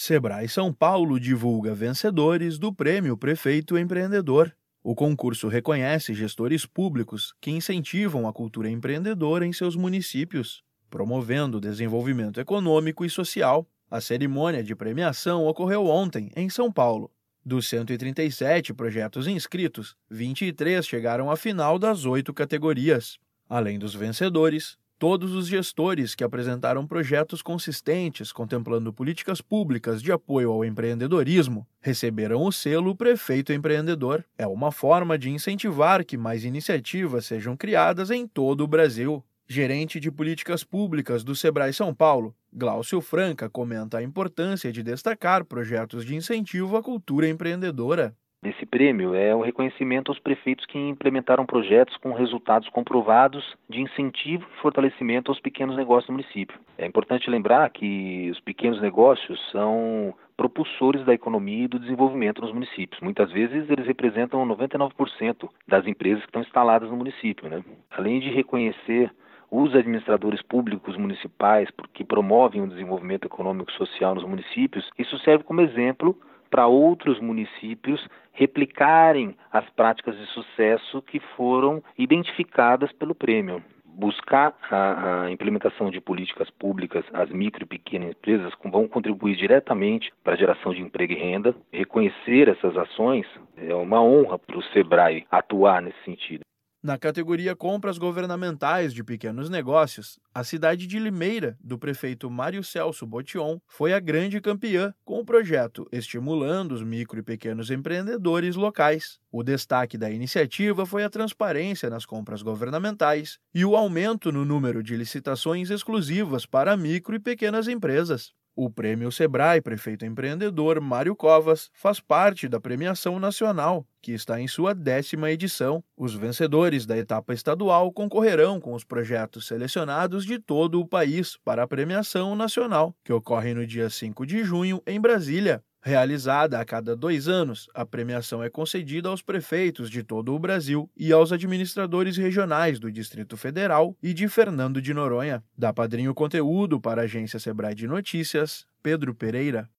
Sebrae São Paulo divulga vencedores do Prêmio Prefeito Empreendedor. O concurso reconhece gestores públicos que incentivam a cultura empreendedora em seus municípios, promovendo o desenvolvimento econômico e social. A cerimônia de premiação ocorreu ontem, em São Paulo. Dos 137 projetos inscritos, 23 chegaram à final das oito categorias. Além dos vencedores, todos os gestores que apresentaram projetos consistentes contemplando políticas públicas de apoio ao empreendedorismo receberam o selo Prefeito Empreendedor. É uma forma de incentivar que mais iniciativas sejam criadas em todo o Brasil. Gerente de políticas públicas do Sebrae São Paulo, Glaucio Franca comenta a importância de destacar projetos de incentivo à cultura empreendedora. Esse prêmio é um reconhecimento aos prefeitos que implementaram projetos com resultados comprovados de incentivo e fortalecimento aos pequenos negócios do município. É importante lembrar que os pequenos negócios são propulsores da economia e do desenvolvimento nos municípios. Muitas vezes eles representam 99% das empresas que estão instaladas no município. Né? Além de reconhecer os administradores públicos municipais que promovem o desenvolvimento econômico e social nos municípios, isso serve como exemplo para outros municípios replicarem as práticas de sucesso que foram identificadas pelo prêmio. Buscar a, a, implementação de políticas públicas às micro e pequenas empresas vão contribuir diretamente para a geração de emprego e renda. Reconhecer essas ações é uma honra para o SEBRAE atuar nesse sentido. Na categoria Compras Governamentais de Pequenos Negócios, a cidade de Limeira, do prefeito Mário Celso Botion, foi a grande campeã com o projeto Estimulando os Micro e Pequenos Empreendedores Locais. O destaque da iniciativa foi a transparência nas compras governamentais e o aumento no número de licitações exclusivas para micro e pequenas empresas. O Prêmio Sebrae Prefeito Empreendedor Mário Covas faz parte da premiação nacional, que está em sua décima edição. Os vencedores da etapa estadual concorrerão com os projetos selecionados de todo o país para a premiação nacional, que ocorre no dia 5 de junho em Brasília. Realizada a cada dois anos, a premiação é concedida aos prefeitos de todo o Brasil e aos administradores regionais do Distrito Federal e de Fernando de Noronha. Da Padrinho Conteúdo para a agência Sebrae de Notícias, Pedro Pereira.